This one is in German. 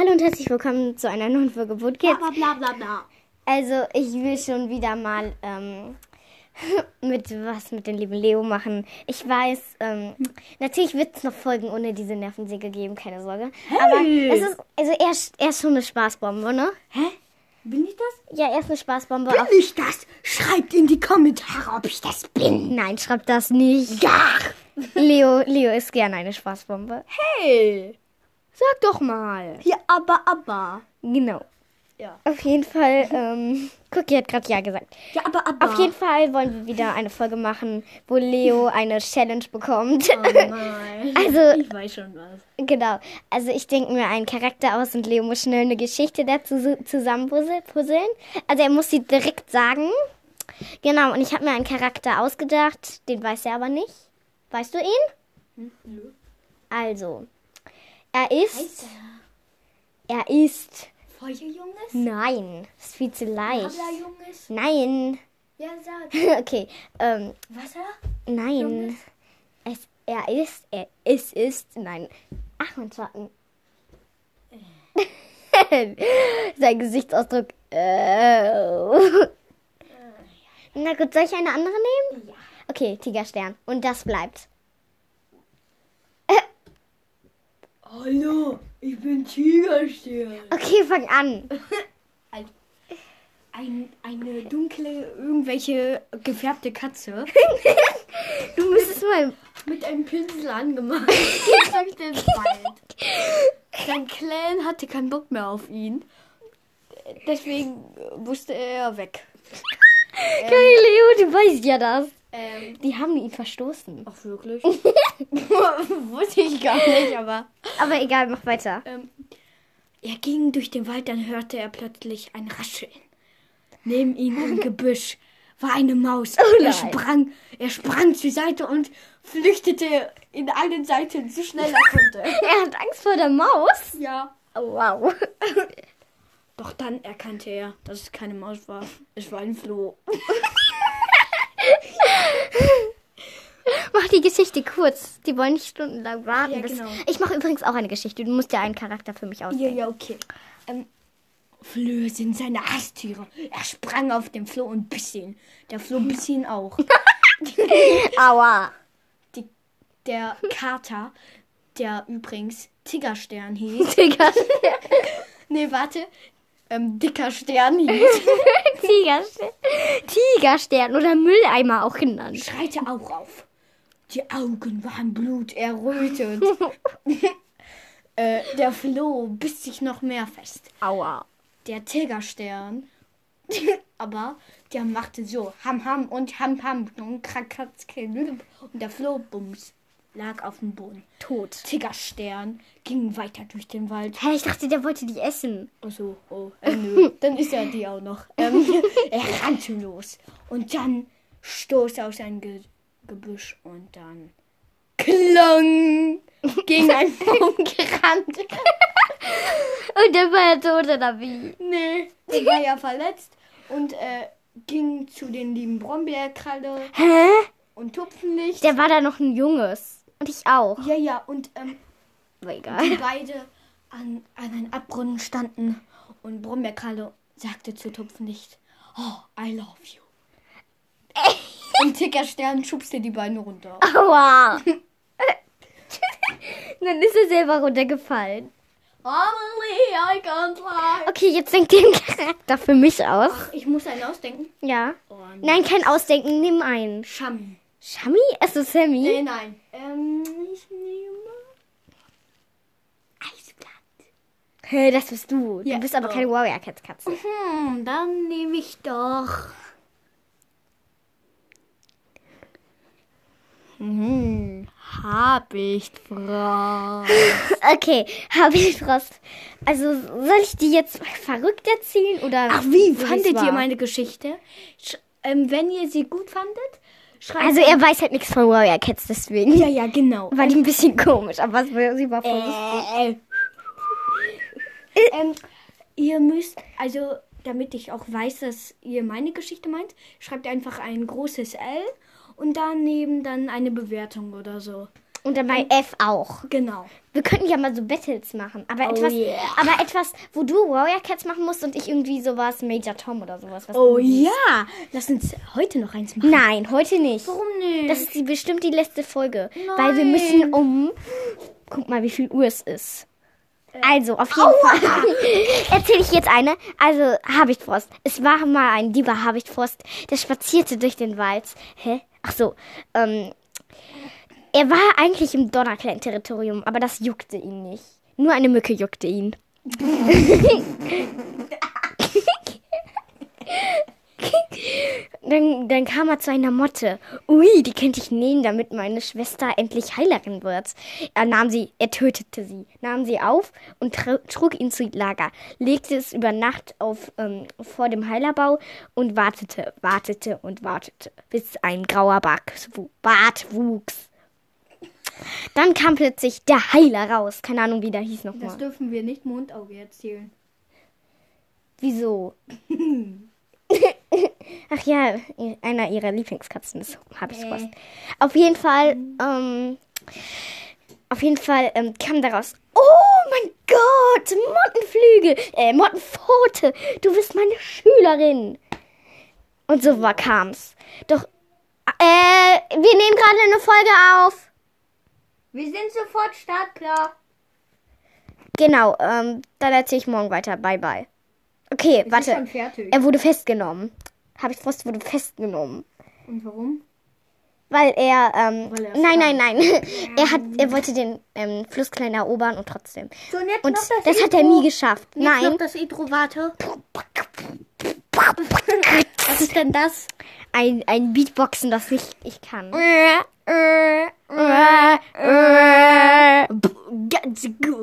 Hallo und herzlich willkommen zu einer neuen Folge Bootkids. Bla bla bla bla. Also, ich will schon wieder mal ähm, mit was mit dem lieben Leo machen. Ich weiß, ähm, natürlich wird es noch Folgen ohne diese Nervensäge geben, keine Sorge. Aber es ist, also er, ist- er ist schon eine Spaßbombe, ne? Hä? Bin ich das? Ja, er ist eine Spaßbombe. Bin ich das? Schreibt in die Kommentare, ob ich das bin. nein, schreibt das nicht. Ja. Leo, Leo ist gerne eine Spaßbombe. Hey. Sag doch mal. Ja, aber, aber. Genau. Ja. Auf jeden Fall, ähm, Cookie hat gerade Ja gesagt. Ja, aber, aber. Auf jeden Fall wollen wir wieder eine Folge machen, wo Leo eine Challenge bekommt. Oh nein. Also- Ich weiß schon was. genau. Also ich denke mir einen Charakter aus und Leo muss schnell eine Geschichte dazu zusammenpuzzeln. puzzeln. Also er muss sie direkt sagen. Genau, und ich habe mir einen Charakter ausgedacht, den weiß er aber nicht. Weißt du ihn? Nö. Also, er ist, er ist, Feuerjunges? nein, ist viel zu leicht. Junges? Nein. Ja, sag. Okay, ähm, Wasser? Nein. Es, er ist, er ist, ist, nein. Ach, mein Schatten. Sein Gesichtsausdruck. Äh. Na gut, soll ich eine andere nehmen? Ja. Okay, Tigerstern. Und das bleibt. Hallo, ich bin Tigerstern. Okay, fang an. Ein, eine dunkle, irgendwelche gefärbte Katze Du müsstest mal. mit einem Pinsel angemalt. durch den Wald. Sein Clan hatte keinen Bock mehr auf ihn. Deswegen musste er weg. Geil, Leo, du weißt ja das. Ähm, Die haben ihn verstoßen. ach wirklich? Wusste ich gar nicht, aber. Aber egal, mach weiter. Ähm, er ging durch den Wald, dann hörte er plötzlich ein Rascheln. Neben ihm im Gebüsch war eine Maus. nein. er sprang, er sprang zur Seite und flüchtete in allen Seiten so schnell er konnte. Er hat Angst vor der Maus. Ja. Oh, wow. Doch dann erkannte er, dass es keine Maus war. Es war ein Floh. Mach die Geschichte kurz. Die wollen nicht stundenlang warten. Ja, genau. Ich mache übrigens auch eine Geschichte. Du musst ja einen Charakter für mich ausdenken. Ja, ja, okay. Ähm, Flöhe sind seine Hasstiere. Er sprang auf den Floh und biss ihn. Der Floh biss ihn auch. Aua. Die, der Kater, der übrigens Tigerstern hieß. Tiger. Nee, warte. Ähm, dicker Stern hieß. Tigerstern. Tigerstern oder Mülleimer auch genannt. Schreite auch auf. Die Augen waren bluterrötet. äh, der Floh biss sich noch mehr fest. Aua. Der Tigerstern, aber der machte so Ham Ham und Ham Ham und Krakatzke und der Floh bums lag auf dem Boden. Tot. Tigerstern ging weiter durch den Wald. Hä, ich dachte, der wollte die essen. Achso, oh, äh, nö. Dann ist er die auch noch. Ähm, er rannte los. Und dann stoß er aus ein Ge Gebüsch und dann klang gegen einen Baum gerannt. Und dann war er tot oder wie? Nee, der war ja verletzt und äh, ging zu den lieben Brombeerkralle Hä? und Tupfenlicht. Der war da noch ein Junges. Und ich auch. ja, ja, und ähm, die egal. beide an, an einem Abgrund standen und Brombeerkralle sagte zu Tupfenlicht, oh, I love you. Und Tickerstern schubste die Beine runter. Aua. dann ist er selber runtergefallen. Amelie, I can't fly. Okay, jetzt denk dir einen Charakter für mich aus. Ich muss einen ausdenken. Ja. Oh, Nein, kein Ausdenken, nimm einen. Shami. Shami? Es ist Sammy. Nee, nein. Ähm, ich nehme Eisblatt. Hey, das bist du. Ja. Du bist aber Oh. keine Warrior Cats Katze. Hm, dann nehme ich doch. Hm, Habichtfrost. Okay, habe ich Frost. Also, soll ich die jetzt verrückt erzählen oder? Ach, wie fandet ihr meine Geschichte? Sch ähm, wenn ihr sie gut fandet, schreibt. Also, er weiß halt nichts von Warrior Cats, deswegen. ja, ja, genau. War die ein bisschen komisch, aber sie war voll lustig. Äh, ähm, ihr müsst, also damit ich auch weiß, dass ihr meine Geschichte meint, schreibt einfach ein großes L und daneben dann eine Bewertung oder so. Und dann bei F auch. Genau. Wir könnten ja mal so Battles machen. Aber, Oh etwas, yeah. aber etwas, wo du Warrior Cats machen musst und ich irgendwie sowas Major Tom oder sowas. Was Oh ja. Lass uns heute noch eins machen. Nein, heute nicht. Warum nicht? Das ist die, bestimmt die letzte Folge. Weil wir müssen um. Guck mal, wie viel Uhr es ist. Also, auf jeden Fall. Erzähle ich jetzt eine. Also, Habichtfrost. Es war mal ein lieber Habichtfrost, der spazierte durch den Wald. Hä? Ach so. Ähm, er war eigentlich im Donnerklein-Territorium, aber das juckte ihn nicht. Nur eine Mücke juckte ihn. Dann, dann kam er zu einer Motte. Ui, die könnte ich nähen, damit meine Schwester endlich Heilerin wird. Er nahm sie, er tötete sie, nahm sie auf und tr trug ihn zu Lager, legte es über Nacht auf, ähm, vor dem Heilerbau und wartete, wartete und wartete, bis ein grauer Bart, Bart wuchs. Dann kam plötzlich der Heiler raus. Keine Ahnung, wie der hieß Das nochmal. dürfen wir nicht Mondauge erzählen. Wieso? Ach ja, einer ihrer Lieblingskatzen ist Habichtsfrost. Auf jeden Fall, ähm, auf jeden Fall ähm, kam daraus. Oh mein Gott, Mottenflügel, äh, Mottenpfote, du bist meine Schülerin. Und so war kam's. Doch, äh, wir nehmen gerade eine Folge auf. Wir sind sofort startklar. Genau, ähm, dann erzähle ich morgen weiter. Bye bye. Okay, Wir warte. Er wurde festgenommen. Habichtsfrost wurde festgenommen. Und warum? Weil er, ähm, Weil er nein, kann. nein, nein. er hat, er wollte den ähm, Flussklein erobern und trotzdem. So, und Und das, das, hat er nie geschafft. Jetzt Nein. noch das Intro, warte. Was ist denn das? Ein, ein Beatboxen, das nicht ich kann. Ganz gut.